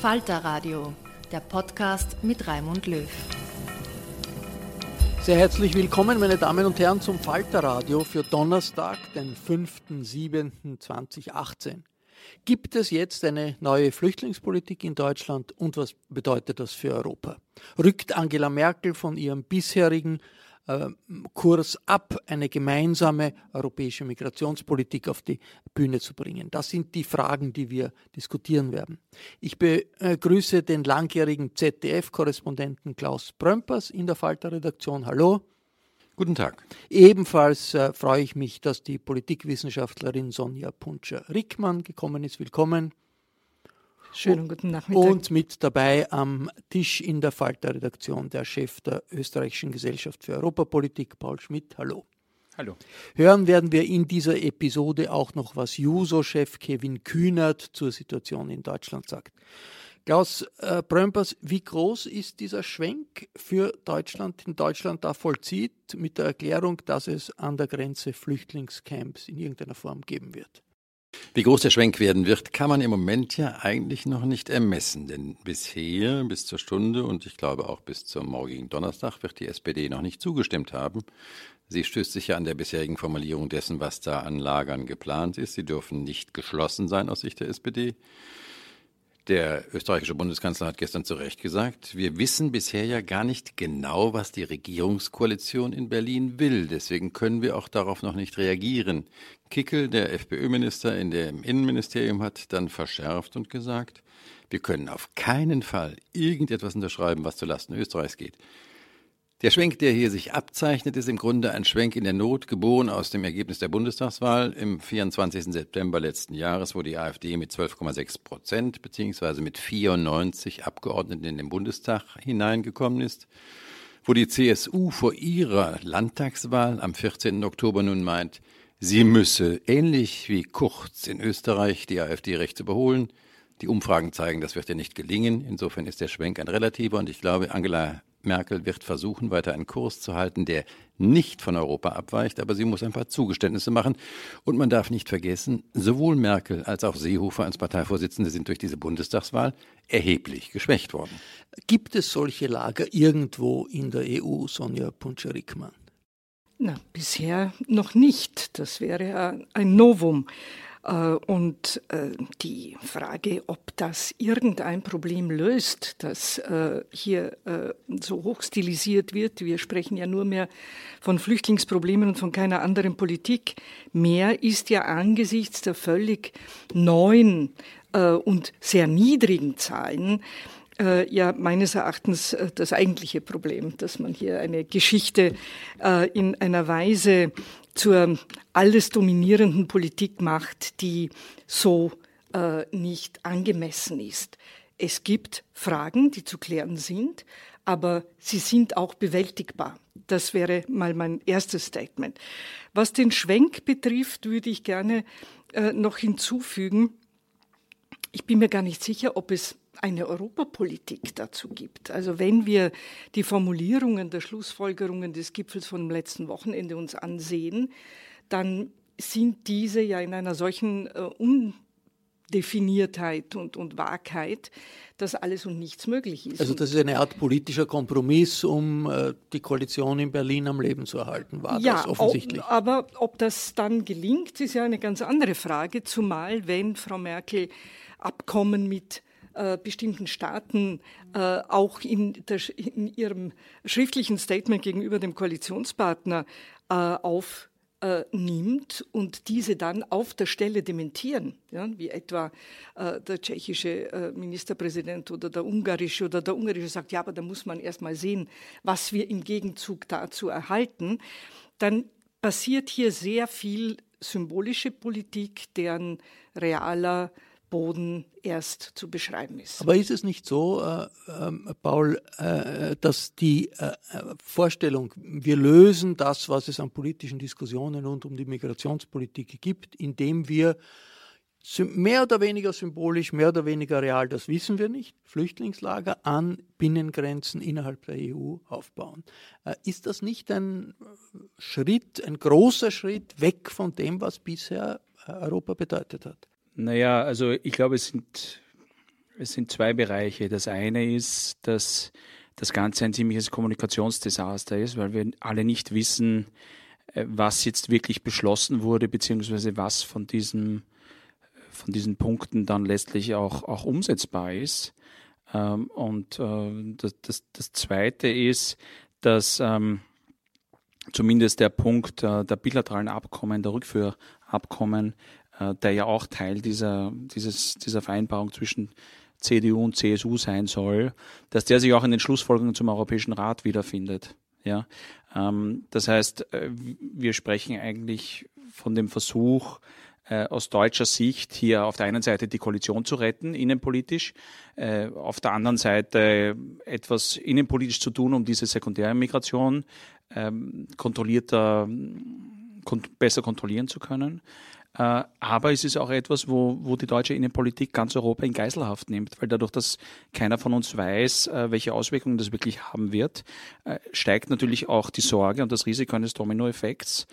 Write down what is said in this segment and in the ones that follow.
Falter Radio, der Podcast mit Raimund Löw. Sehr herzlich willkommen, meine Damen und Herren, zum Falterradio für Donnerstag, den 5.7.2018. Gibt es jetzt eine neue Flüchtlingspolitik in Deutschland und was bedeutet das für Europa? Rückt Angela Merkel von ihrem bisherigen Kurs ab, eine gemeinsame europäische Migrationspolitik auf die Bühne zu bringen? Das sind die Fragen, die wir diskutieren werden. Ich begrüße den langjährigen ZDF-Korrespondenten Klaus Brömpers in der Falter-Redaktion. Hallo. Guten Tag. Ebenfalls äh, freue ich mich, dass die Politikwissenschaftlerin Sonja Puntscher-Rickmann gekommen ist. Willkommen. Schönen guten Nachmittag. Und mit dabei am Tisch in der Falter-Redaktion der Chef der Österreichischen Gesellschaft für Europapolitik, Paul Schmidt. Hallo. Hallo. Hören werden wir in dieser Episode auch noch, was Juso-Chef Kevin Kühnert zur Situation in Deutschland sagt. Klaus äh, Brömpers, wie groß ist dieser Schwenk für Deutschland, den Deutschland da vollzieht, mit der Erklärung, dass es an der Grenze Flüchtlingscamps in irgendeiner Form geben wird? Wie groß der Schwenk werden wird, kann man im Moment ja eigentlich noch nicht ermessen, denn bisher, bis zur Stunde und ich glaube auch bis zum morgigen Donnerstag, wird die SPD noch nicht zugestimmt haben. Sie stößt sich ja an der bisherigen Formulierung dessen, was da an Lagern geplant ist. Sie dürfen nicht geschlossen sein aus Sicht der SPD. Der österreichische Bundeskanzler hat gestern zu Recht gesagt, wir wissen bisher ja gar nicht genau, was die Regierungskoalition in Berlin will. Deswegen können wir auch darauf noch nicht reagieren. Kickel, der FPÖ-Minister in dem Innenministerium, hat dann verschärft und gesagt, wir können auf keinen Fall irgendetwas unterschreiben, was zulasten Österreichs geht. Der Schwenk, der hier sich abzeichnet, ist im Grunde ein Schwenk in der Not, geboren aus dem Ergebnis der Bundestagswahl im 24. September letzten Jahres, wo die AfD mit 12,6 Prozent beziehungsweise mit 94 Abgeordneten in den Bundestag hineingekommen ist, wo die CSU vor ihrer Landtagswahl am 14. Oktober nun meint, sie müsse ähnlich wie Kurz in Österreich die AfD rechts überholen. Die Umfragen zeigen, das wird ja nicht gelingen. Insofern ist der Schwenk ein relativer und ich glaube, Angela Merkel wird versuchen, weiter einen Kurs zu halten, der nicht von Europa abweicht, aber sie muss ein paar Zugeständnisse machen. Und man darf nicht vergessen, sowohl Merkel als auch Seehofer als Parteivorsitzende sind durch diese Bundestagswahl erheblich geschwächt worden. Gibt es solche Lager irgendwo in der EU, Sonja Puncher-Rickmann? Na, bisher noch nicht. Das wäre ein Novum. Äh, und äh, die Frage, ob das irgendein Problem löst, das äh, hier so hoch stilisiert wird, wir sprechen ja nur mehr von Flüchtlingsproblemen und von keiner anderen Politik, mehr ist ja angesichts der völlig neuen und sehr niedrigen Zahlen ja meines Erachtens das eigentliche Problem, dass man hier eine Geschichte in einer Weise zur alles dominierenden Politik macht, die so äh, nicht angemessen ist. Es gibt Fragen, die zu klären sind, aber sie sind auch bewältigbar. Das wäre mal mein erstes Statement. Was den Schwenk betrifft, würde ich gerne äh, noch hinzufügen, ich bin mir gar nicht sicher, ob es eine Europapolitik dazu gibt. Also wenn wir die Formulierungen der Schlussfolgerungen des Gipfels vom letzten Wochenende uns ansehen, dann sind diese ja in einer solchen äh, Undefiniertheit und, und Wahrheit, dass alles und nichts möglich ist. Also das ist eine Art politischer Kompromiss, um äh, die Koalition in Berlin am Leben zu erhalten, war ja, das offensichtlich. Ob, aber ob das dann gelingt, ist ja eine ganz andere Frage, zumal wenn Frau Merkel Abkommen mit äh, bestimmten Staaten äh, auch in, der, in, ihrem schriftlichen Statement gegenüber dem Koalitionspartner äh, aufnimmt und diese dann auf der Stelle dementieren, ja, wie etwa äh, der tschechische äh, Ministerpräsident oder der ungarische oder der ungarische sagt, ja, aber da muss man erst mal sehen, was wir im Gegenzug dazu erhalten, dann passiert hier sehr viel symbolische Politik, deren realer Boden erst zu beschreiben ist. Aber ist es nicht so, äh, äh, Paul, äh, dass die äh, Vorstellung, wir lösen das, was es an politischen Diskussionen rund um die Migrationspolitik gibt, indem wir mehr oder weniger symbolisch, mehr oder weniger real, das wissen wir nicht, Flüchtlingslager an Binnengrenzen innerhalb der EU aufbauen. Äh, ist das nicht ein Schritt, ein großer Schritt weg von dem, was bisher äh, Europa bedeutet hat? Naja, also ich glaube, es sind, es sind zwei Bereiche. Das eine ist, dass das Ganze ein ziemliches Kommunikationsdesaster ist, weil wir alle nicht wissen, äh, was jetzt wirklich beschlossen wurde, beziehungsweise was von diesem von diesen Punkten dann letztlich auch, auch umsetzbar ist. Ähm, und äh, das, das, das Zweite ist, dass ähm, zumindest der Punkt äh, der bilateralen Abkommen, der Rückführabkommen, der ja auch Teil dieser, dieses, dieser Vereinbarung zwischen CDU und CSU sein soll, dass der sich auch in den Schlussfolgerungen zum Europäischen Rat wiederfindet. Ja, ähm, das heißt, äh, wir sprechen eigentlich von dem Versuch, äh, aus deutscher Sicht hier auf der einen Seite die Koalition zu retten, innenpolitisch, äh, auf der anderen Seite etwas innenpolitisch zu tun, um diese sekundäre Migration ähm, kontrollierter, besser kontrollieren zu können. Äh, aber es ist auch etwas, wo, wo die deutsche Innenpolitik ganz Europa in Geiselhaft nimmt, weil dadurch, dass keiner von uns weiß, äh, welche Auswirkungen das wirklich haben wird, äh, steigt natürlich auch die Sorge und das Risiko eines Dominoeffekts.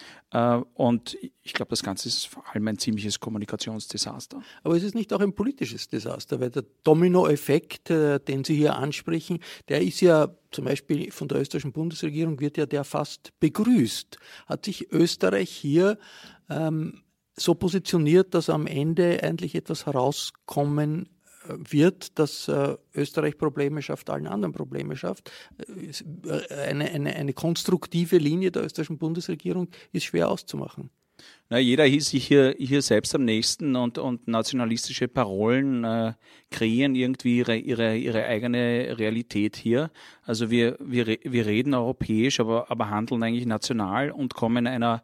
Und ich glaube, das Ganze ist vor allem ein ziemliches Kommunikationsdesaster. Aber es ist nicht auch ein politisches Desaster, weil der Dominoeffekt, den Sie hier ansprechen, der ist ja zum Beispiel von der österreichischen Bundesregierung wird ja der fast begrüßt. Hat sich Österreich hier ähm, so positioniert, dass am Ende eigentlich etwas herauskommen äh, wird, dass äh, Österreich Probleme schafft, allen anderen Probleme schafft. Äh, eine, eine, eine konstruktive Linie der österreichischen Bundesregierung ist schwer auszumachen. Na, jeder ist sich hier, hier selbst am nächsten und, und nationalistische Parolen äh, kreieren irgendwie ihre, ihre, ihre eigene Realität hier. Also wir, wir, wir reden europäisch, aber, aber handeln eigentlich national und kommen einer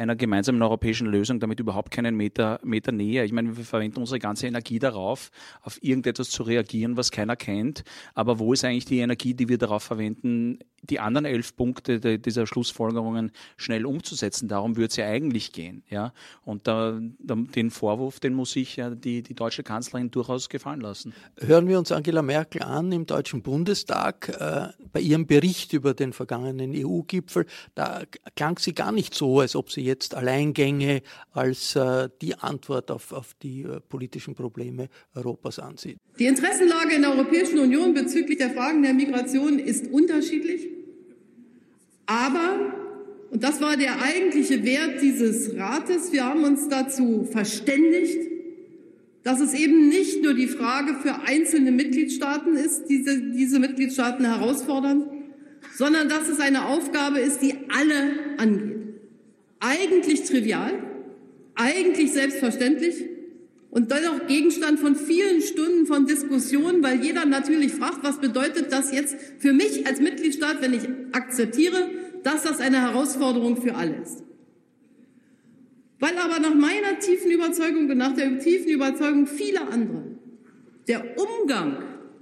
einer gemeinsamen europäischen Lösung damit überhaupt keinen Meter, Meter näher. Ich meine, wir verwenden unsere ganze Energie darauf, auf irgendetwas zu reagieren, was keiner kennt. Aber wo ist eigentlich die Energie, die wir darauf verwenden, die anderen elf Punkte dieser Schlussfolgerungen schnell umzusetzen? Darum würde es ja eigentlich gehen. Ja? Und da, den Vorwurf, den muss sich ja die, die deutsche Kanzlerin durchaus gefallen lassen. Hören wir uns Angela Merkel an im Deutschen Bundestag äh, bei ihrem Bericht über den vergangenen EU-Gipfel. Da klang sie gar nicht so, als ob sie jetzt Alleingänge als äh, die Antwort auf, auf die äh, politischen Probleme Europas ansieht. Die Interessenlage in der Europäischen Union bezüglich der Fragen der Migration ist unterschiedlich. Aber, und das war der eigentliche Wert dieses Rates, wir haben uns dazu verständigt, dass es eben nicht nur die Frage für einzelne Mitgliedstaaten ist, diese, diese Mitgliedstaaten herausfordern, sondern dass es eine Aufgabe ist, die alle angeht eigentlich trivial, eigentlich selbstverständlich und dennoch Gegenstand von vielen Stunden von Diskussionen, weil jeder natürlich fragt, was bedeutet das jetzt für mich als Mitgliedstaat, wenn ich akzeptiere, dass das eine Herausforderung für alle ist. Weil aber nach meiner tiefen Überzeugung und nach der tiefen Überzeugung vieler anderer der Umgang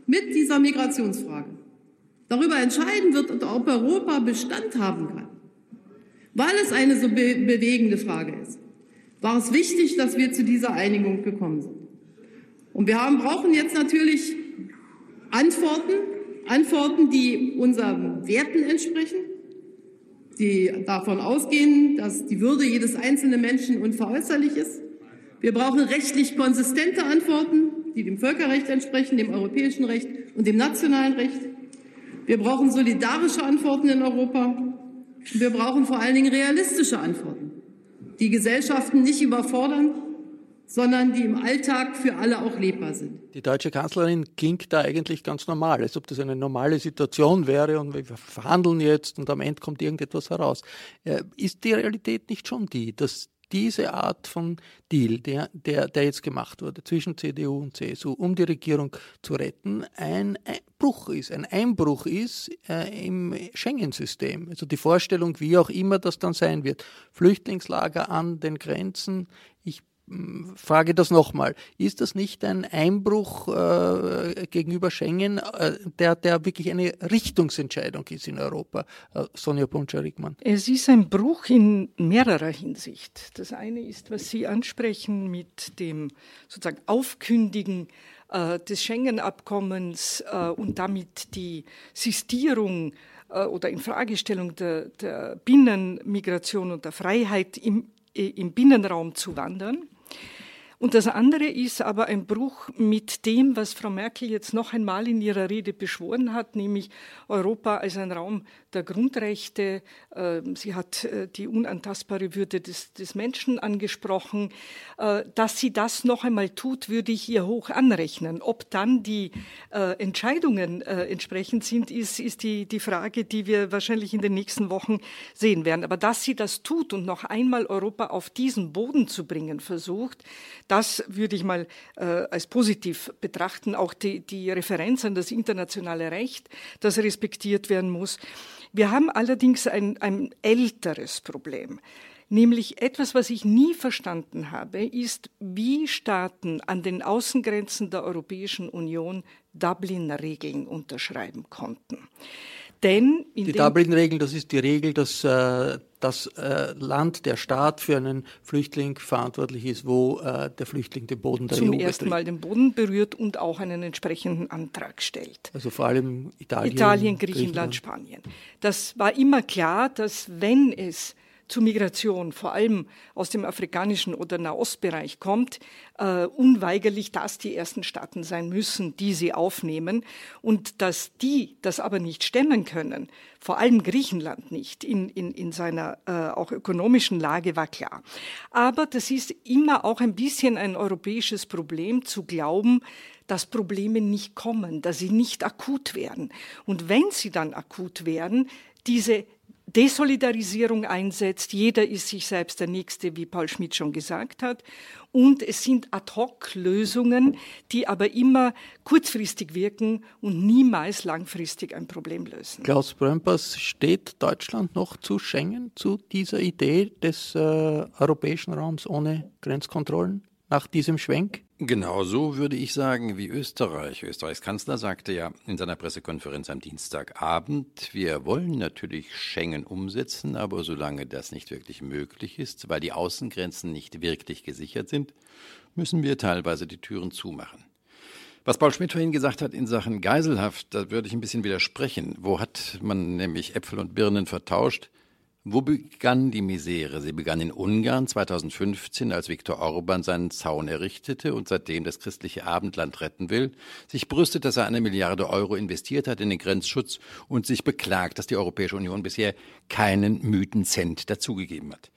mit dieser Migrationsfrage darüber entscheiden wird, ob Europa Bestand haben kann weil es eine so be bewegende Frage ist, war es wichtig, dass wir zu dieser Einigung gekommen sind. Und wir haben, brauchen jetzt natürlich Antworten, Antworten, die unseren Werten entsprechen, die davon ausgehen, dass die Würde jedes einzelnen Menschen unveräußerlich ist. Wir brauchen rechtlich konsistente Antworten, die dem Völkerrecht entsprechen, dem europäischen Recht und dem nationalen Recht. Wir brauchen solidarische Antworten in Europa. Wir brauchen vor allen Dingen realistische Antworten, die Gesellschaften nicht überfordern, sondern die im Alltag für alle auch lebbar sind. Die deutsche Kanzlerin klingt da eigentlich ganz normal, als ob das eine normale Situation wäre und wir verhandeln jetzt und am Ende kommt irgendetwas heraus. Äh, ist die Realität nicht schon die, dass diese Art von Deal, der, der, der jetzt gemacht wurde zwischen CDU und CSU, um die Regierung zu retten, ein Bruch ist, ein Einbruch ist äh, im Schengen-System. Also die Vorstellung, wie auch immer das dann sein wird. Flüchtlingslager an den Grenzen. Ich frage das nochmal. Ist das nicht ein Einbruch äh, gegenüber Schengen, äh, der, der wirklich eine Richtungsentscheidung ist in Europa? Äh, Sonja Poncher-Rickmann. Es ist ein Bruch in mehrerer Hinsicht. Das eine ist, was Sie ansprechen mit dem sozusagen Aufkündigen äh, des Schengen-Abkommens äh, und damit die Sistierung äh, oder Infragestellung der, der Binnenmigration und der Freiheit im, im Binnenraum zu wandern. Und das andere ist aber ein Bruch mit dem, was Frau Merkel jetzt noch einmal in ihrer Rede beschworen hat, nämlich Europa als ein Raum der Grundrechte. Ähm, sie hat äh, die unantastbare Würde des, des Menschen angesprochen. Äh, dass sie das noch einmal tut, würde ich ihr hoch anrechnen. Ob dann die äh, Entscheidungen entsprechend sind, ist, ist die, die Frage, die wir wahrscheinlich in den nächsten Wochen sehen werden. Aber dass sie das tut und noch einmal Europa auf diesen Boden zu bringen versucht, das würde ich mal äh, als positiv betrachten. Auch die, die Referenz an das internationale Recht, das respektiert werden muss. Wir haben allerdings ein, ein älteres Problem. Nämlich etwas, was ich nie verstanden habe, ist, wie Staaten an den Außengrenzen der Europäischen Union Dublin-Regeln unterschreiben konnten. Denn die Dublin-Regel, das ist die Regel, dass äh, das äh, Land, der Staat für einen Flüchtling verantwortlich ist, wo äh, der Flüchtling den Boden der zum EU ersten Mal den Boden berührt und auch einen entsprechenden Antrag stellt. Also vor allem Italien, Italien Griechenland, Griechenland, Spanien. Das war immer klar, dass wenn es zu Migration, vor allem aus dem afrikanischen oder Nahostbereich kommt, äh, unweigerlich das die ersten Staaten sein müssen, die sie aufnehmen. Und dass die das aber nicht stemmen können, vor allem Griechenland nicht, in, in, in seiner äh, auch ökonomischen Lage war klar. Aber das ist immer auch ein bisschen ein europäisches Problem zu glauben, dass Probleme nicht kommen, dass sie nicht akut werden. Und wenn sie dann akut werden, diese Desolidarisierung einsetzt. Jeder ist sich selbst der Nächste, wie Paul Schmidt schon gesagt hat. Und es sind Ad-hoc-Lösungen, die aber immer kurzfristig wirken und niemals langfristig ein Problem lösen. Klaus Brömpers, steht Deutschland noch zu Schengen, zu dieser Idee des äh, europäischen Raums ohne Grenzkontrollen nach diesem Schwenk? Genauso würde ich sagen wie Österreich. Österreichs Kanzler sagte ja in seiner Pressekonferenz am Dienstagabend, wir wollen natürlich Schengen umsetzen, aber solange das nicht wirklich möglich ist, weil die Außengrenzen nicht wirklich gesichert sind, müssen wir teilweise die Türen zumachen. Was Paul Schmidt vorhin gesagt hat in Sachen Geiselhaft, da würde ich ein bisschen widersprechen. Wo hat man nämlich Äpfel und Birnen vertauscht? Wo begann die Misere? Sie begann in Ungarn 2015, als Viktor Orban seinen Zaun errichtete und seitdem das christliche Abendland retten will, sich brüstet, dass er eine Milliarde Euro investiert hat in den Grenzschutz und sich beklagt, dass die Europäische Union bisher keinen müden Cent dazugegeben hat.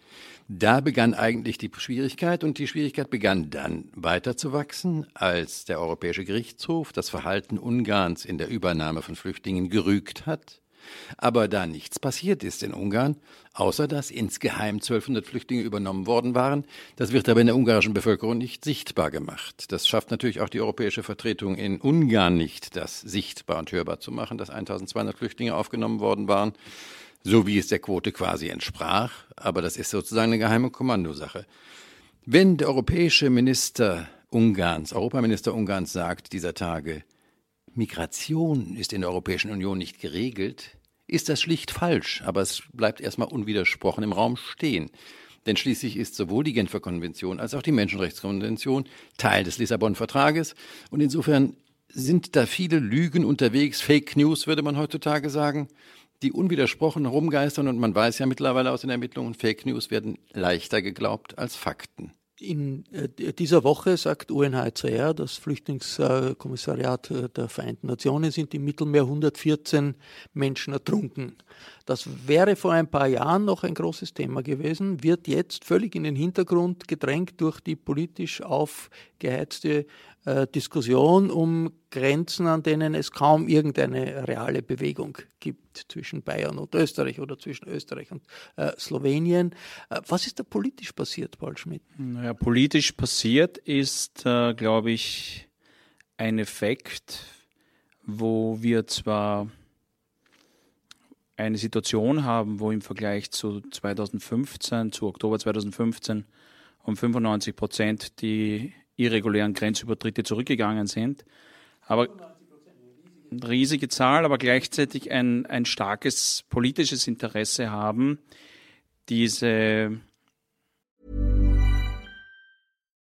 Da begann eigentlich die Schwierigkeit und die Schwierigkeit begann dann weiter zu wachsen, als der Europäische Gerichtshof das Verhalten Ungarns in der Übernahme von Flüchtlingen gerügt hat aber da nichts passiert ist in Ungarn, außer dass insgeheim 1200 Flüchtlinge übernommen worden waren, das wird aber in der ungarischen Bevölkerung nicht sichtbar gemacht. Das schafft natürlich auch die europäische Vertretung in Ungarn nicht, das sichtbar und hörbar zu machen, dass 1200 Flüchtlinge aufgenommen worden waren, so wie es der Quote quasi entsprach. Aber das ist sozusagen eine geheime Kommandosache. Wenn der europäische Minister Ungarns, Europaminister Ungarns sagt dieser Tage, Migration ist in der Europäischen Union nicht geregelt, ist das schlicht falsch, aber es bleibt erstmal unwidersprochen im Raum stehen. Denn schließlich ist sowohl die Genfer Konvention als auch die Menschenrechtskonvention Teil des Lissabon-Vertrages. Und insofern sind da viele Lügen unterwegs, Fake News würde man heutzutage sagen, die unwidersprochen herumgeistern. Und man weiß ja mittlerweile aus den Ermittlungen, Fake News werden leichter geglaubt als Fakten. In äh, dieser Woche sagt UNHCR, das Flüchtlingskommissariat äh, der Vereinten Nationen, sind im Mittelmeer 114 Menschen ertrunken. Das wäre vor ein paar Jahren noch ein großes Thema gewesen, wird jetzt völlig in den Hintergrund gedrängt durch die politisch aufgeheizte äh, Diskussion um Grenzen, an denen es kaum irgendeine reale Bewegung gibt zwischen Bayern und Österreich oder zwischen Österreich und äh, Slowenien. Äh, was ist da politisch passiert, Paul Schmidt? Naja, politisch passiert ist, äh, glaube ich, ein Effekt, wo wir zwar eine Situation haben, wo im Vergleich zu 2015, zu Oktober 2015, um 95 Prozent die irregulären Grenzübertritte zurückgegangen sind. Aber riesige Zahl, aber gleichzeitig ein, ein starkes politisches Interesse haben, diese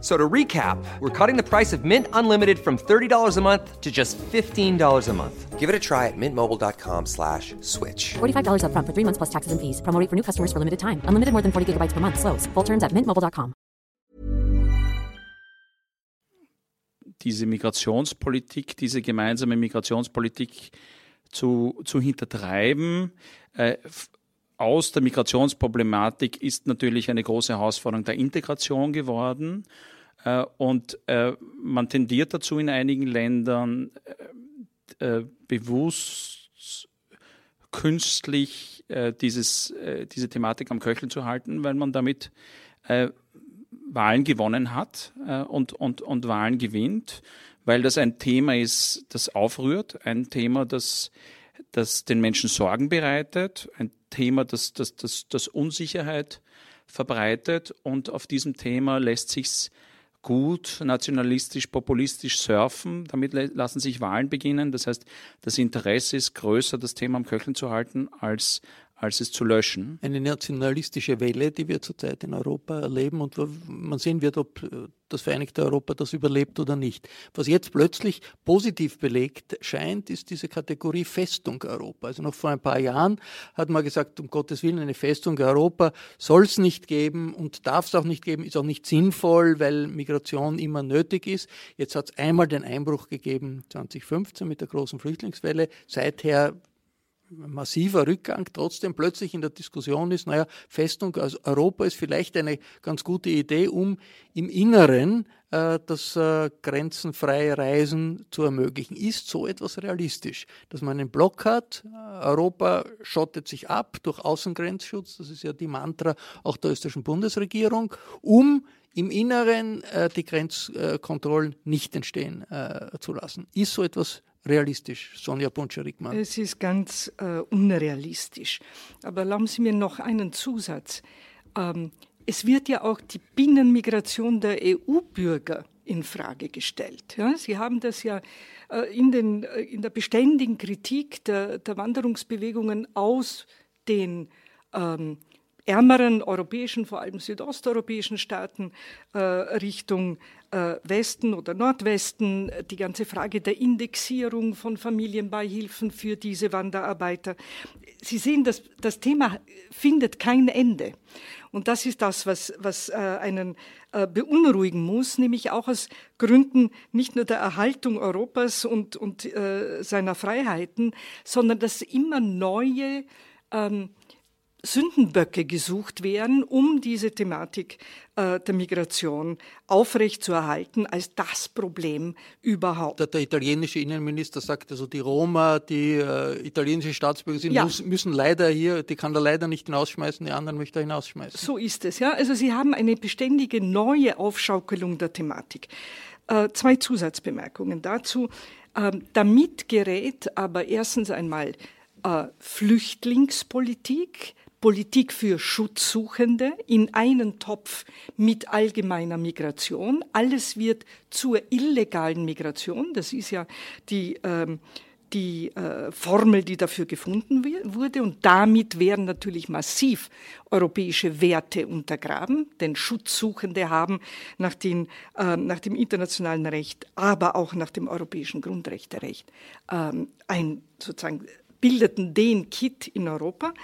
So to recap, we're cutting the price of Mint Unlimited from $30 a month to just $15 a month. Give it a try at mintmobile.com slash switch. $45 up front for three months plus taxes and fees. Promo for new customers for limited time. Unlimited more than 40 gigabytes per month. Slows. Full terms at mintmobile.com. diese Migrationspolitik, diese gemeinsame Migrationspolitik zu, zu hintertreiben. Äh, aus der Migrationsproblematik ist natürlich eine große Herausforderung der Integration geworden. Äh, und äh, man tendiert dazu in einigen Ländern äh, bewusst künstlich dieses, diese Thematik am Köcheln zu halten, weil man damit Wahlen gewonnen hat und, und, und Wahlen gewinnt, weil das ein Thema ist, das aufrührt, ein Thema, das, das den Menschen Sorgen bereitet, ein Thema, das, das, das, das Unsicherheit verbreitet und auf diesem Thema lässt sich gut nationalistisch, populistisch surfen. Damit lassen sich Wahlen beginnen. Das heißt, das Interesse ist größer, das Thema am Köcheln zu halten, als, als es zu löschen. Eine nationalistische Welle, die wir zurzeit in Europa erleben und man sehen wird, ob das Vereinigte Europa das überlebt oder nicht. Was jetzt plötzlich positiv belegt scheint, ist diese Kategorie Festung Europa. Also noch vor ein paar Jahren hat man gesagt, um Gottes Willen, eine Festung Europa soll es nicht geben und darf es auch nicht geben, ist auch nicht sinnvoll, weil Migration immer nötig ist. Jetzt hat es einmal den Einbruch gegeben 2015 mit der großen Flüchtlingswelle. Seither massiver Rückgang trotzdem plötzlich in der Diskussion ist, naja, Festung also Europa ist vielleicht eine ganz gute Idee, um im Inneren äh, das äh, grenzenfreie Reisen zu ermöglichen. Ist so etwas realistisch, dass man einen Block hat, Europa schottet sich ab durch Außengrenzschutz, das ist ja die Mantra auch der österreichischen Bundesregierung, um im Inneren äh, die Grenzkontrollen nicht entstehen äh, zu lassen. Ist so etwas realistisch, Sonja Buncher-Rickmann? Es ist ganz äh, unrealistisch. Aber erlauben Sie mir noch einen Zusatz. Ähm, es wird ja auch die Binnenmigration der EU-Bürger in Frage gestellt. Ja, Sie haben das ja äh, in, den, äh, in der beständigen Kritik der, der Wanderungsbewegungen aus den ähm, ärmeren europäischen, vor allem südosteuropäischen Staaten äh, Richtung Westen oder Nordwesten, die ganze Frage der Indexierung von Familienbeihilfen für diese Wanderarbeiter. Sie sehen, das, das Thema findet kein Ende. Und das ist das, was, was äh, einen äh, beunruhigen muss, nämlich auch aus Gründen nicht nur der Erhaltung Europas und, und äh, seiner Freiheiten, sondern dass immer neue ähm, Sündenböcke gesucht werden, um diese Thematik äh, der Migration aufrechtzuerhalten als das Problem überhaupt. Der, der italienische Innenminister sagt also, die Roma, die äh, italienische Staatsbürger sind, ja. muss, müssen leider hier, die kann er leider nicht hinausschmeißen, die anderen möchte er hinausschmeißen. So ist es, ja. Also Sie haben eine beständige neue Aufschaukelung der Thematik. Äh, zwei Zusatzbemerkungen dazu. Ähm, damit gerät aber erstens einmal äh, Flüchtlingspolitik, Politik für Schutzsuchende in einen Topf mit allgemeiner Migration. Alles wird zur illegalen Migration. Das ist ja die, ähm, die äh, Formel, die dafür gefunden wurde. Und damit werden natürlich massiv europäische Werte untergraben. Denn Schutzsuchende haben nach, den, äh, nach dem internationalen Recht, aber auch nach dem europäischen Grundrechterecht ähm, ein sozusagen bildeten den Kit in Europa.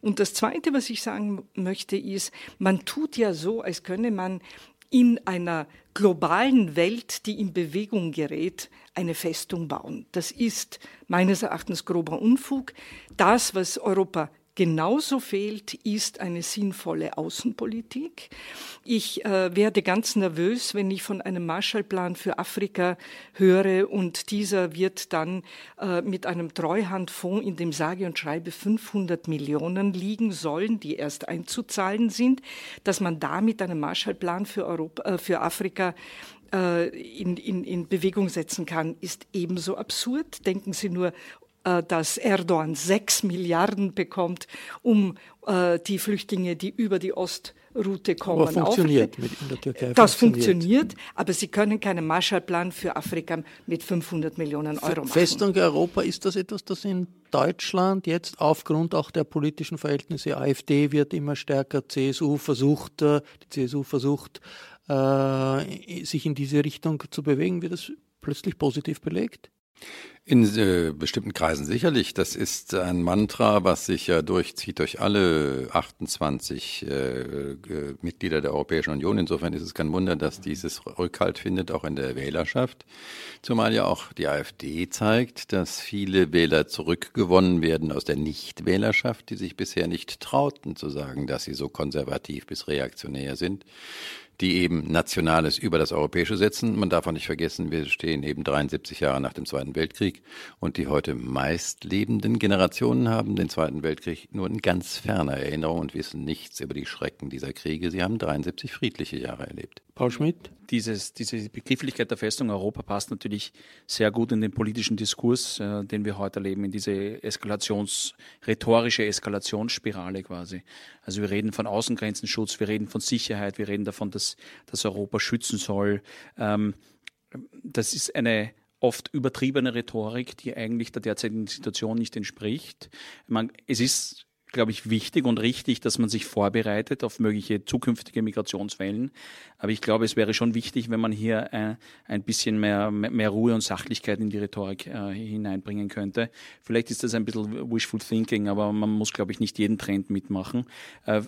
Und das Zweite, was ich sagen möchte, ist, man tut ja so, als könne man in einer globalen Welt, die in Bewegung gerät, eine Festung bauen. Das ist meines Erachtens grober Unfug. Das, was Europa genauso fehlt, ist eine sinnvolle Außenpolitik. Ich äh, werde ganz nervös, wenn ich von einem Marshallplan für Afrika höre und dieser wird dann äh, mit einem Treuhandfonds, in dem sage und schreibe 500 Millionen liegen sollen, die erst einzuzahlen sind, dass man da mit einem Marshallplan für, Europa, äh, für Afrika äh, in, in, in Bewegung setzen kann, ist ebenso absurd. Denken Sie nur dass Erdogan sechs Milliarden bekommt, um äh, die Flüchtlinge, die über die Ostroute kommen. Aber funktioniert mit in der Türkei. Das funktioniert. funktioniert, aber Sie können keinen Marshallplan für Afrika mit 500 Millionen Euro machen. Festung Europa, ist das etwas, das in Deutschland jetzt aufgrund auch der politischen Verhältnisse, AfD wird immer stärker, CSU versucht, äh, die CSU versucht, sich in diese Richtung zu bewegen, wird das plötzlich positiv belegt? In äh, bestimmten Kreisen sicherlich. Das ist ein Mantra, was sich ja durchzieht durch alle 28 äh, äh, Mitglieder der Europäischen Union. Insofern ist es kein Wunder, dass dieses Rückhalt findet, auch in der Wählerschaft. Zumal ja auch die AfD zeigt, dass viele Wähler zurückgewonnen werden aus der Nichtwählerschaft, die sich bisher nicht trauten zu sagen, dass sie so konservativ bis reaktionär sind die eben Nationales über das Europäische setzen. Man darf auch nicht vergessen, wir stehen eben 73 Jahre nach dem Zweiten Weltkrieg und die heute meist lebenden Generationen haben den Zweiten Weltkrieg nur in ganz ferner Erinnerung und wissen nichts über die Schrecken dieser Kriege. Sie haben 73 friedliche Jahre erlebt. Paul Schmidt? Dieses, diese Begrifflichkeit der Festung Europa passt natürlich sehr gut in den politischen Diskurs, äh, den wir heute erleben, in diese Eskalations, rhetorische Eskalationsspirale quasi. Also wir reden von Außengrenzenschutz, wir reden von Sicherheit, wir reden davon, dass, dass Europa schützen soll. Ähm, das ist eine oft übertriebene Rhetorik, die eigentlich der derzeitigen Situation nicht entspricht. Man, es ist glaube ich, wichtig und richtig, dass man sich vorbereitet auf mögliche zukünftige Migrationswellen. Aber ich glaube, es wäre schon wichtig, wenn man hier äh, ein bisschen mehr, mehr Ruhe und Sachlichkeit in die Rhetorik äh, hineinbringen könnte. Vielleicht ist das ein bisschen wishful thinking, aber man muss, glaube ich, nicht jeden Trend mitmachen. Äh,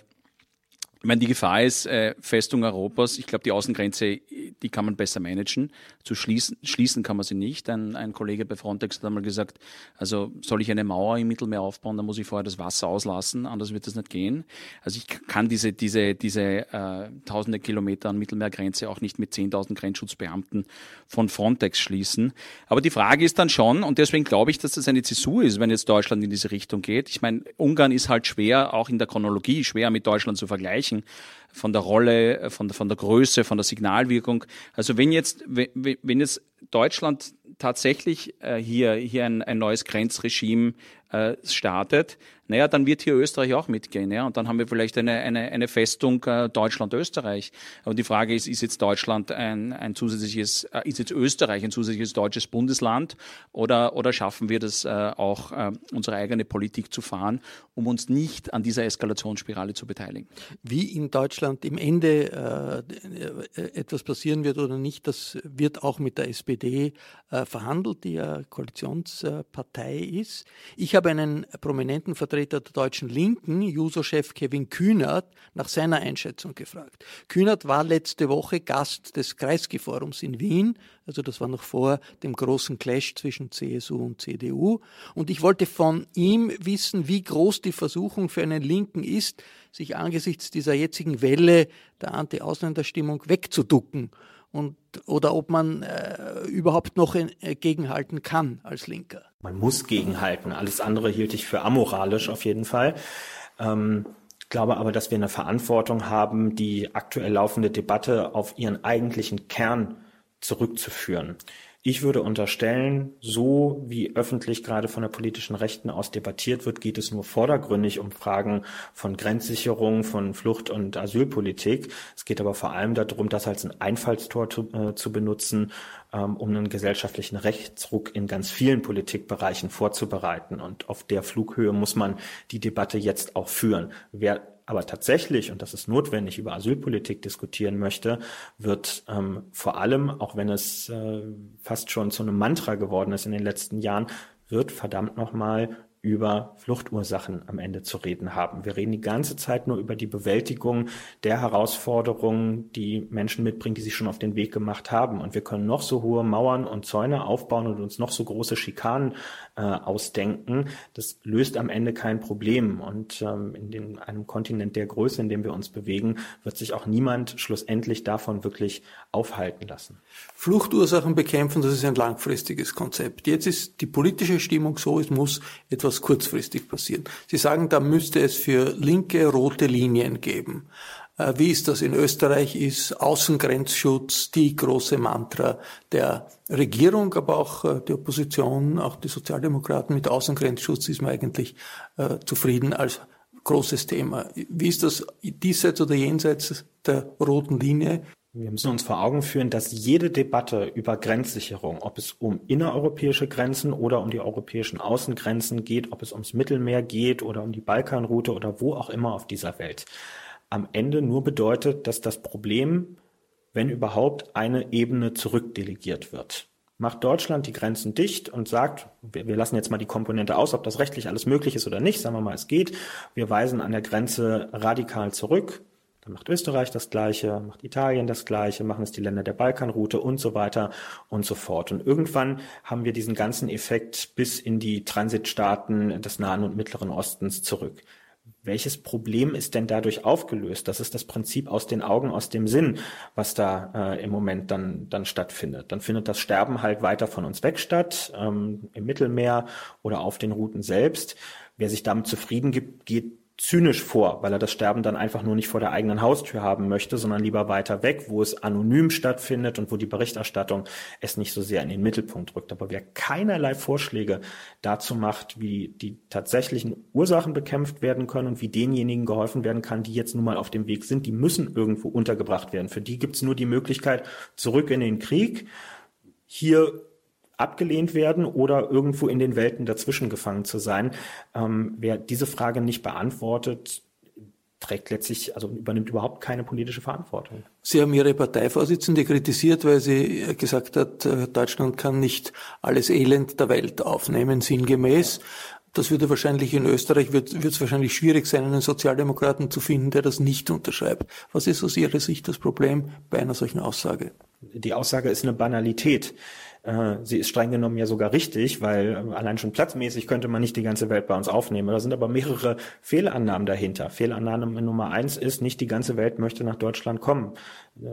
ich meine, die Gefahr ist äh, Festung Europas. Ich glaube, die Außengrenze, die kann man besser managen. Zu schließen, schließen kann man sie nicht. Ein, ein Kollege bei Frontex hat einmal gesagt, also soll ich eine Mauer im Mittelmeer aufbauen, dann muss ich vorher das Wasser auslassen, anders wird das nicht gehen. Also ich kann diese, diese, diese äh, tausende Kilometer an Mittelmeergrenze auch nicht mit 10.000 Grenzschutzbeamten von Frontex schließen. Aber die Frage ist dann schon, und deswegen glaube ich, dass das eine Zäsur ist, wenn jetzt Deutschland in diese Richtung geht. Ich meine, Ungarn ist halt schwer, auch in der Chronologie schwer mit Deutschland zu vergleichen erreichen, von der Rolle, von der, von der Größe, von der Signalwirkung. Also wenn jetzt, wenn jetzt Deutschland tatsächlich äh, hier, hier ein, ein neues Grenzregime äh, startet, naja, dann wird hier Österreich auch mitgehen. Ja? Und dann haben wir vielleicht eine, eine, eine Festung äh, Deutschland-Österreich. Aber die Frage ist, ist jetzt Deutschland ein, ein zusätzliches, äh, ist jetzt Österreich ein zusätzliches deutsches Bundesland oder, oder schaffen wir das äh, auch, äh, unsere eigene Politik zu fahren, um uns nicht an dieser Eskalationsspirale zu beteiligen? Wie in Deutschland im Ende äh, etwas passieren wird oder nicht, das wird auch mit der SPD äh, verhandelt, die ja Koalitionspartei ist. Ich habe einen prominenten Vertreter der deutschen Linken, Juso-Chef Kevin Kühnert, nach seiner Einschätzung gefragt. Kühnert war letzte Woche Gast des Kreisky-Forums in Wien, also das war noch vor dem großen Clash zwischen CSU und CDU. Und ich wollte von ihm wissen, wie groß die Versuchung für einen Linken ist, sich angesichts dieser jetzigen Welle der Anti-Ausländerstimmung wegzuducken und oder ob man äh, überhaupt noch in, äh, gegenhalten kann als Linker. Man muss gegenhalten. Alles andere hielt ich für amoralisch auf jeden Fall. Ähm, glaube aber, dass wir eine Verantwortung haben, die aktuell laufende Debatte auf ihren eigentlichen Kern zurückzuführen. Ich würde unterstellen, so wie öffentlich gerade von der politischen Rechten aus debattiert wird, geht es nur vordergründig um Fragen von Grenzsicherung, von Flucht- und Asylpolitik. Es geht aber vor allem darum, das als ein Einfallstor zu, äh, zu benutzen, ähm, um einen gesellschaftlichen Rechtsruck in ganz vielen Politikbereichen vorzubereiten. Und auf der Flughöhe muss man die Debatte jetzt auch führen. Wer aber tatsächlich, und das ist notwendig, über Asylpolitik diskutieren möchte, wird ähm, vor allem, auch wenn es äh, fast schon zu einem Mantra geworden ist in den letzten Jahren, wird verdammt nochmal über Fluchtursachen am Ende zu reden haben. Wir reden die ganze Zeit nur über die Bewältigung der Herausforderungen, die Menschen mitbringen, die sich schon auf den Weg gemacht haben. Und wir können noch so hohe Mauern und Zäune aufbauen und uns noch so große Schikanen äh, ausdenken. Das löst am Ende kein Problem. Und ähm, in den, einem Kontinent der Größe, in dem wir uns bewegen, wird sich auch niemand schlussendlich davon wirklich aufhalten lassen. Fluchtursachen bekämpfen, das ist ein langfristiges Konzept. Jetzt ist die politische Stimmung so, es muss etwas kurzfristig passieren. Sie sagen, da müsste es für Linke rote Linien geben. Äh, wie ist das in Österreich? Ist Außengrenzschutz die große Mantra der Regierung, aber auch äh, die Opposition, auch die Sozialdemokraten mit Außengrenzschutz ist man eigentlich äh, zufrieden als großes Thema. Wie ist das diesseits oder jenseits der roten Linie? Wir müssen uns vor Augen führen, dass jede Debatte über Grenzsicherung, ob es um innereuropäische Grenzen oder um die europäischen Außengrenzen geht, ob es ums Mittelmeer geht oder um die Balkanroute oder wo auch immer auf dieser Welt, am Ende nur bedeutet, dass das Problem, wenn überhaupt, eine Ebene zurückdelegiert wird. Macht Deutschland die Grenzen dicht und sagt, wir, wir lassen jetzt mal die Komponente aus, ob das rechtlich alles möglich ist oder nicht, sagen wir mal, es geht, wir weisen an der Grenze radikal zurück, dann macht Österreich das Gleiche, macht Italien das Gleiche, machen es die Länder der Balkanroute und so weiter und so fort. Und irgendwann haben wir diesen ganzen Effekt bis in die Transitstaaten des Nahen und Mittleren Ostens zurück. Welches Problem ist denn dadurch aufgelöst? Das ist das Prinzip aus den Augen, aus dem Sinn, was da äh, im Moment dann, dann stattfindet. Dann findet das Sterben halt weiter von uns weg statt, ähm, im Mittelmeer oder auf den Routen selbst. Wer sich damit zufrieden gibt, geht zynisch vor, weil er das Sterben dann einfach nur nicht vor der eigenen Haustür haben möchte, sondern lieber weiter weg, wo es anonym stattfindet und wo die Berichterstattung es nicht so sehr in den Mittelpunkt rückt. Aber wer keinerlei Vorschläge dazu macht, wie die tatsächlichen Ursachen bekämpft werden können und wie denjenigen geholfen werden kann, die jetzt nun mal auf dem Weg sind, die müssen irgendwo untergebracht werden. Für die gibt es nur die Möglichkeit, zurück in den Krieg, hier abgelehnt werden oder irgendwo in den Welten dazwischen gefangen zu sein. Ähm, wer diese Frage nicht beantwortet, trägt letztlich, also übernimmt überhaupt keine politische Verantwortung. Sie haben Ihre Parteivorsitzende kritisiert, weil sie gesagt hat, äh, Deutschland kann nicht alles Elend der Welt aufnehmen, sinngemäß. Das würde wahrscheinlich in Österreich, wird, wird es wahrscheinlich schwierig sein, einen Sozialdemokraten zu finden, der das nicht unterschreibt. Was ist aus Ihrer Sicht das Problem bei einer solchen Aussage? Die Aussage ist eine Banalität. Äh, sie ist streng genommen ja sogar richtig, weil äh, allein schon platzmäßig könnte man nicht die ganze Welt bei uns aufnehmen. Da sind aber mehrere Fehlannahmen dahinter. Fehlannahme Nummer eins ist, nicht die ganze Welt möchte nach Deutschland kommen.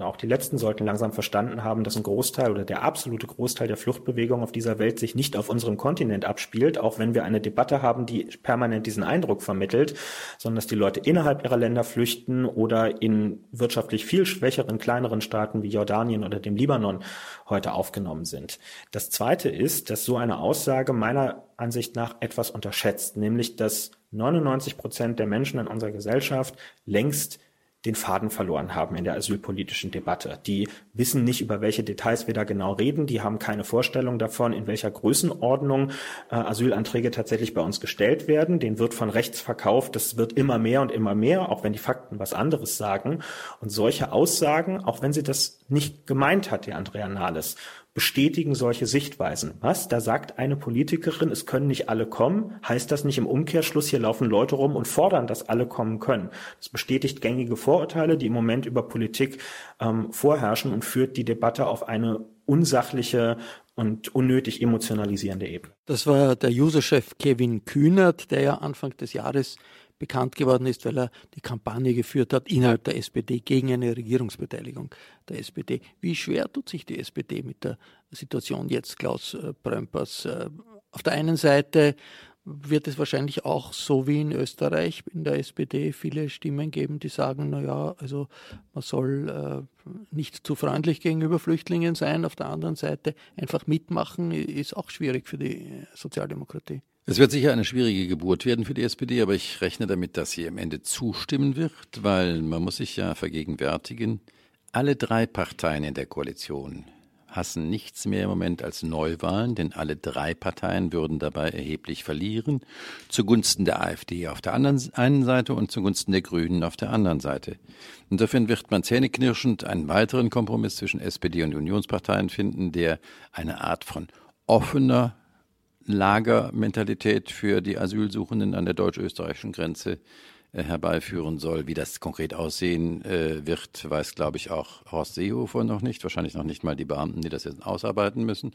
Auch die Letzten sollten langsam verstanden haben, dass ein Großteil oder der absolute Großteil der Fluchtbewegung auf dieser Welt sich nicht auf unserem Kontinent abspielt, auch wenn wir eine Debatte haben, die permanent diesen Eindruck vermittelt, sondern dass die Leute innerhalb ihrer Länder flüchten oder in wirtschaftlich viel schwächeren, kleineren Staaten wie Jordanien oder dem Libanon heute aufgenommen sind. Das Zweite ist, dass so eine Aussage meiner Ansicht nach etwas unterschätzt, nämlich dass 99 Prozent der Menschen in unserer Gesellschaft längst den Faden verloren haben in der asylpolitischen Debatte. Die wissen nicht, über welche Details wir da genau reden. Die haben keine Vorstellung davon, in welcher Größenordnung äh, Asylanträge tatsächlich bei uns gestellt werden. Den wird von rechts verkauft. Das wird immer mehr und immer mehr, auch wenn die Fakten was anderes sagen. Und solche Aussagen, auch wenn sie das nicht gemeint hat, die Andrea Nahles, bestätigen solche Sichtweisen. Was? Da sagt eine Politikerin, es können nicht alle kommen. Heißt das nicht im Umkehrschluss, hier laufen Leute rum und fordern, dass alle kommen können? Das bestätigt gängige Vorurteile, die im Moment über Politik ähm, vorherrschen und führt die Debatte auf eine unsachliche und unnötig emotionalisierende Ebene. Das war der Userchef Kevin Kühnert, der ja Anfang des Jahres bekannt geworden ist, weil er die Kampagne geführt hat innerhalb der SPD gegen eine Regierungsbeteiligung der SPD. Wie schwer tut sich die SPD mit der Situation jetzt, Klaus äh, Prömpers? Äh, auf der einen Seite wird es wahrscheinlich auch so wie in Österreich in der SPD viele Stimmen geben, die sagen, naja, also man soll äh, nicht zu freundlich gegenüber Flüchtlingen sein. Auf der anderen Seite einfach mitmachen ist auch schwierig für die Sozialdemokratie. Es wird sicher eine schwierige Geburt werden für die SPD, aber ich rechne damit, dass sie am Ende zustimmen wird, weil man muss sich ja vergegenwärtigen, alle drei Parteien in der Koalition hassen nichts mehr im Moment als Neuwahlen, denn alle drei Parteien würden dabei erheblich verlieren, zugunsten der AfD auf der anderen einen Seite und zugunsten der Grünen auf der anderen Seite. Insofern wird man zähneknirschend einen weiteren Kompromiss zwischen SPD und Unionsparteien finden, der eine Art von offener Lagermentalität für die Asylsuchenden an der deutsch-österreichischen Grenze äh, herbeiführen soll. Wie das konkret aussehen äh, wird, weiß, glaube ich, auch Horst Seehofer noch nicht. Wahrscheinlich noch nicht mal die Beamten, die das jetzt ausarbeiten müssen.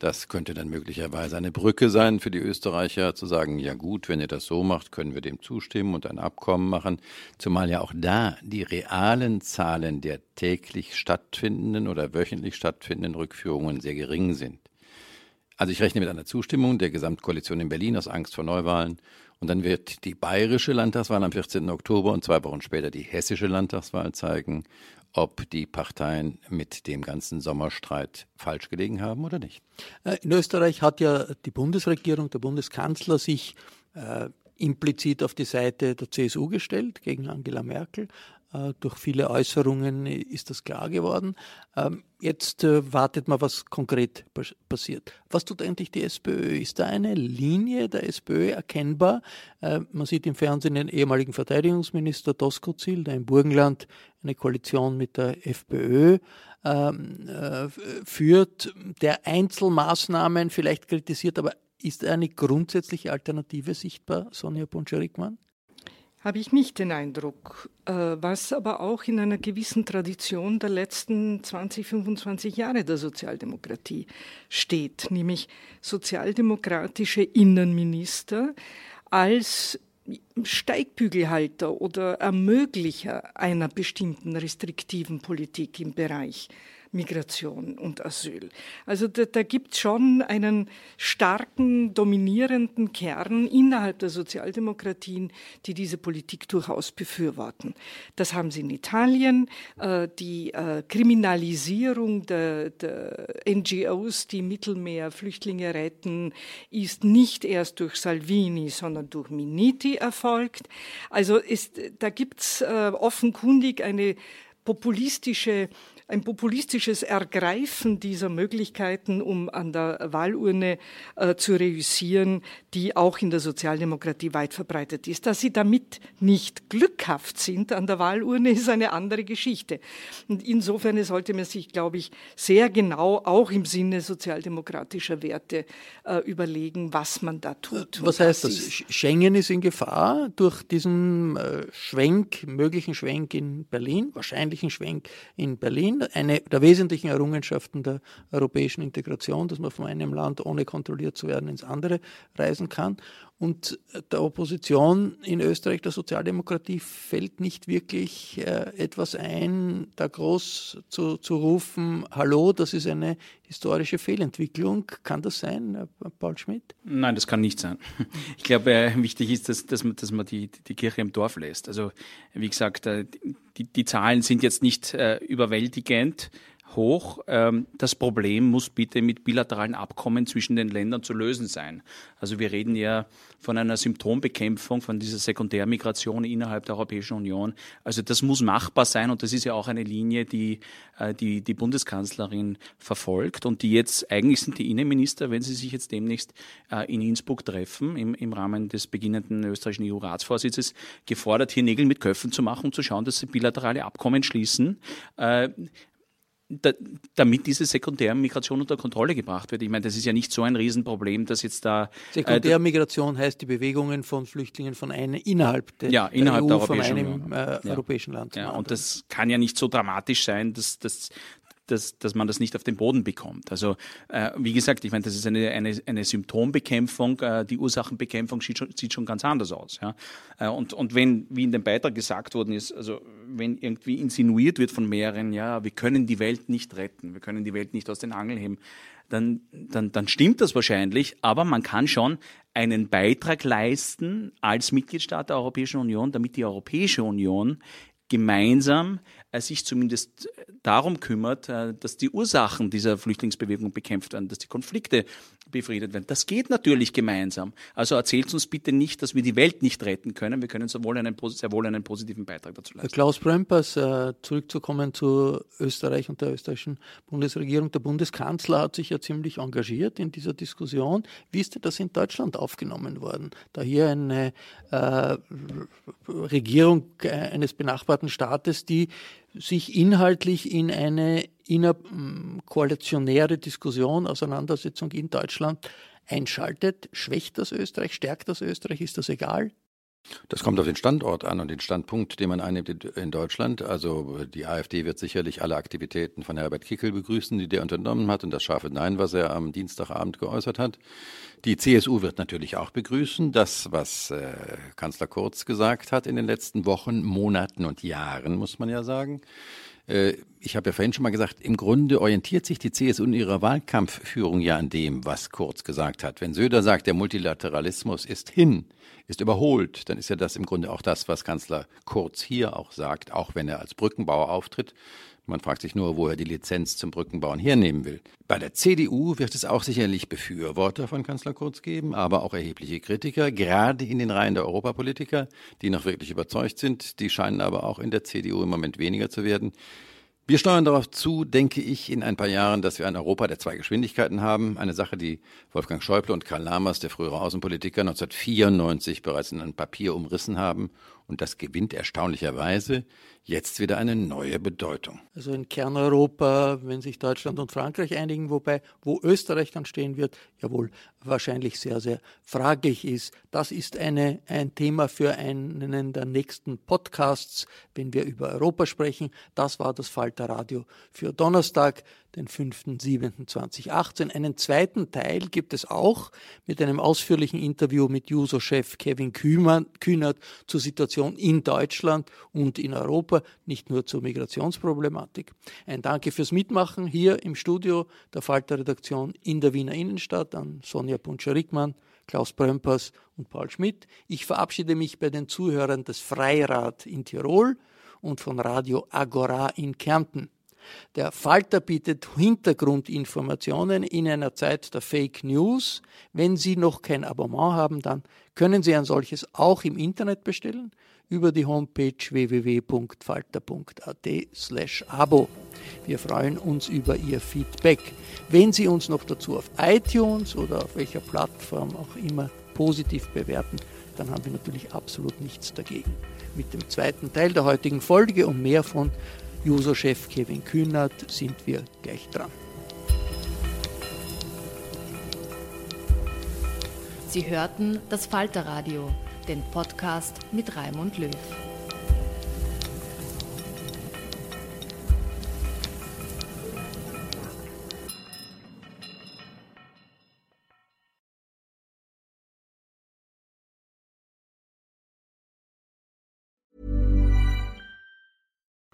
Das könnte dann möglicherweise eine Brücke sein für die Österreicher, zu sagen, ja gut, wenn ihr das so macht, können wir dem zustimmen und ein Abkommen machen. Zumal ja auch da die realen Zahlen der täglich stattfindenden oder wöchentlich stattfindenden Rückführungen sehr gering sind. Also ich rechne mit einer Zustimmung der Gesamtkoalition in Berlin aus Angst vor Neuwahlen. Und dann wird die bayerische Landtagswahl am 14. Oktober und zwei Wochen später die hessische Landtagswahl zeigen, ob die Parteien mit dem ganzen Sommerstreit falsch gelegen haben oder nicht. Äh, in Österreich hat ja die Bundesregierung, der Bundeskanzler sich äh, implizit auf die Seite der CSU gestellt gegen Angela Merkel. Äh, durch viele Äußerungen ist das klar geworden. Ähm, jetzt äh, wartet mal, was konkret passiert. Was tut eigentlich die SPÖ? Ist da eine Linie der SPÖ erkennbar? Äh, man sieht im Fernsehen den ehemaligen Verteidigungsminister Doskozil, der im Burgenland eine Koalition mit der FPÖ ähm, führt, der Einzelmaßnahmen vielleicht kritisiert, aber ist eine grundsätzliche Alternative sichtbar, Sonja Poncherikmann? Habe ich nicht den Eindruck, äh, was aber auch in einer gewissen Tradition der letzten 20, 25 Jahre der Sozialdemokratie steht, nämlich sozialdemokratische Innenminister als Steigbügelhalter oder Ermöglicher einer bestimmten restriktiven Politik im Bereich Migration und Asyl. Also da, da gibt es schon einen starken, dominierenden Kern innerhalb der Sozialdemokratien, die diese Politik durchaus befürworten. Das haben sie in Italien. Äh, die äh, Kriminalisierung der, der NGOs, die Mittelmeerflüchtlinge retten, ist nicht erst durch Salvini, sondern durch Miniti erfolgt. Also ist, da gibt es äh, offenkundig eine populistische ein populistisches Ergreifen dieser Möglichkeiten, um an der Wahlurne äh, zu reüssieren, die auch in der Sozialdemokratie weit verbreitet ist. Dass sie damit nicht glückhaft sind an der Wahlurne, ist eine andere Geschichte. Und insofern sollte man sich, glaube ich, sehr genau auch im Sinne sozialdemokratischer Werte äh, überlegen, was man da tut. Was heißt das? Schengen ist in Gefahr durch diesen äh, Schwenk, möglichen Schwenk in Berlin, wahrscheinlichen Schwenk in Berlin eine der wesentlichen Errungenschaften der europäischen Integration, dass man von einem Land ohne kontrolliert zu werden ins andere reisen kann. Und der Opposition in Österreich, der Sozialdemokratie, fällt nicht wirklich äh, etwas ein, da groß zu, zu rufen, hallo, das ist eine historische Fehlentwicklung. Kann das sein, Paul Schmidt? Nein, das kann nicht sein. Ich glaube, äh, wichtig ist, dass, dass man, dass man die, die Kirche im Dorf lässt. Also, wie gesagt, äh, die, die Zahlen sind jetzt nicht äh, überwältigend hoch. Ähm, das Problem muss bitte mit bilateralen Abkommen zwischen den Ländern zu lösen sein. Also wir reden ja von einer Symptombekämpfung, von dieser Sekundärmigration innerhalb der Europäischen Union. Also das muss machbar sein und das ist ja auch eine Linie, die äh, die, die Bundeskanzlerin verfolgt und die jetzt, eigentlich sind die Innenminister, wenn sie sich jetzt demnächst äh, in Innsbruck treffen, im, im Rahmen des beginnenden österreichischen EU-Ratsvorsitzes, gefordert, hier Nägel mit Köpfen zu machen und zu schauen, dass sie bilaterale Abkommen schließen äh, da, damit diese Sekundärmigration unter Kontrolle gebracht wird. Ich meine, das ist ja nicht so ein Riesenproblem, dass jetzt da. Äh, Sekundärmigration äh, heißt die Bewegungen von Flüchtlingen von einem innerhalb der, ja, innerhalb der EU, von einem äh, ja. europäischen Land. Ja, und das kann ja nicht so dramatisch sein, dass, dass dass, dass man das nicht auf den Boden bekommt. Also äh, wie gesagt, ich meine, das ist eine, eine, eine Symptombekämpfung, äh, die Ursachenbekämpfung sieht schon, sieht schon ganz anders aus. Ja? Äh, und, und wenn, wie in dem Beitrag gesagt worden ist, also wenn irgendwie insinuiert wird von mehreren, ja, wir können die Welt nicht retten, wir können die Welt nicht aus den Angeln heben, dann, dann, dann stimmt das wahrscheinlich, aber man kann schon einen Beitrag leisten als Mitgliedstaat der Europäischen Union, damit die Europäische Union gemeinsam sich zumindest darum kümmert, äh, dass die Ursachen dieser Flüchtlingsbewegung bekämpft werden, dass die Konflikte befriedet werden. Das geht natürlich gemeinsam. Also erzählt uns bitte nicht, dass wir die Welt nicht retten können. Wir können sehr wohl einen, sehr wohl einen positiven Beitrag dazu leisten. Klaus Brempers, äh, zurückzukommen zu Österreich und der österreichischen Bundesregierung. Der Bundeskanzler hat sich ja ziemlich engagiert in dieser Diskussion. Wie ist denn das in Deutschland aufgenommen worden? Da hier eine äh, Regierung eines benachbarten Staates, die sich inhaltlich in eine innerkoalitionäre Diskussion, Auseinandersetzung in Deutschland einschaltet? Schwächt das Österreich? Stärkt das Österreich? Ist das egal? Das kommt auf den Standort an und den Standpunkt, den man einnimmt in Deutschland. Also die AfD wird sicherlich alle Aktivitäten von Herbert Kickel begrüßen, die der unternommen hat und das scharfe Nein, was er am Dienstagabend geäußert hat. Die CSU wird natürlich auch begrüßen, das, was äh, Kanzler Kurz gesagt hat in den letzten Wochen, Monaten und Jahren, muss man ja sagen. Äh, ich habe ja vorhin schon mal gesagt, im Grunde orientiert sich die CSU in ihrer Wahlkampfführung ja an dem, was Kurz gesagt hat. Wenn Söder sagt, der Multilateralismus ist hin, ist überholt, dann ist ja das im Grunde auch das, was Kanzler Kurz hier auch sagt, auch wenn er als Brückenbauer auftritt. Man fragt sich nur, wo er die Lizenz zum Brückenbauen hernehmen will. Bei der CDU wird es auch sicherlich Befürworter von Kanzler Kurz geben, aber auch erhebliche Kritiker, gerade in den Reihen der Europapolitiker, die noch wirklich überzeugt sind. Die scheinen aber auch in der CDU im Moment weniger zu werden. Wir steuern darauf zu, denke ich, in ein paar Jahren, dass wir ein Europa der zwei Geschwindigkeiten haben. Eine Sache, die Wolfgang Schäuble und Karl Lamers, der frühere Außenpolitiker, 1994 bereits in einem Papier umrissen haben und das gewinnt erstaunlicherweise jetzt wieder eine neue Bedeutung. Also in Kerneuropa, wenn sich Deutschland und Frankreich einigen, wobei, wo Österreich dann stehen wird, jawohl, wahrscheinlich sehr, sehr fraglich ist. Das ist eine, ein Thema für einen der nächsten Podcasts, wenn wir über Europa sprechen. Das war das Falter Radio für Donnerstag den 5.7.2018. Einen zweiten Teil gibt es auch mit einem ausführlichen Interview mit Juso-Chef Kevin Kühnert zur Situation in Deutschland und in Europa, nicht nur zur Migrationsproblematik. Ein Danke fürs Mitmachen hier im Studio der Falter-Redaktion in der Wiener Innenstadt an Sonja Puncher-Rickmann, Klaus Brömpers und Paul Schmidt. Ich verabschiede mich bei den Zuhörern des Freirad in Tirol und von Radio Agora in Kärnten. Der Falter bietet Hintergrundinformationen in einer Zeit der Fake News. Wenn Sie noch kein Abonnement haben, dann können Sie ein solches auch im Internet bestellen über die Homepage www.falter.at/abo. Wir freuen uns über Ihr Feedback. Wenn Sie uns noch dazu auf iTunes oder auf welcher Plattform auch immer positiv bewerten, dann haben wir natürlich absolut nichts dagegen. Mit dem zweiten Teil der heutigen Folge und mehr von User-Chef Kevin Kühnert sind wir gleich dran. Sie hörten das Falterradio, den Podcast mit Raimund Löw.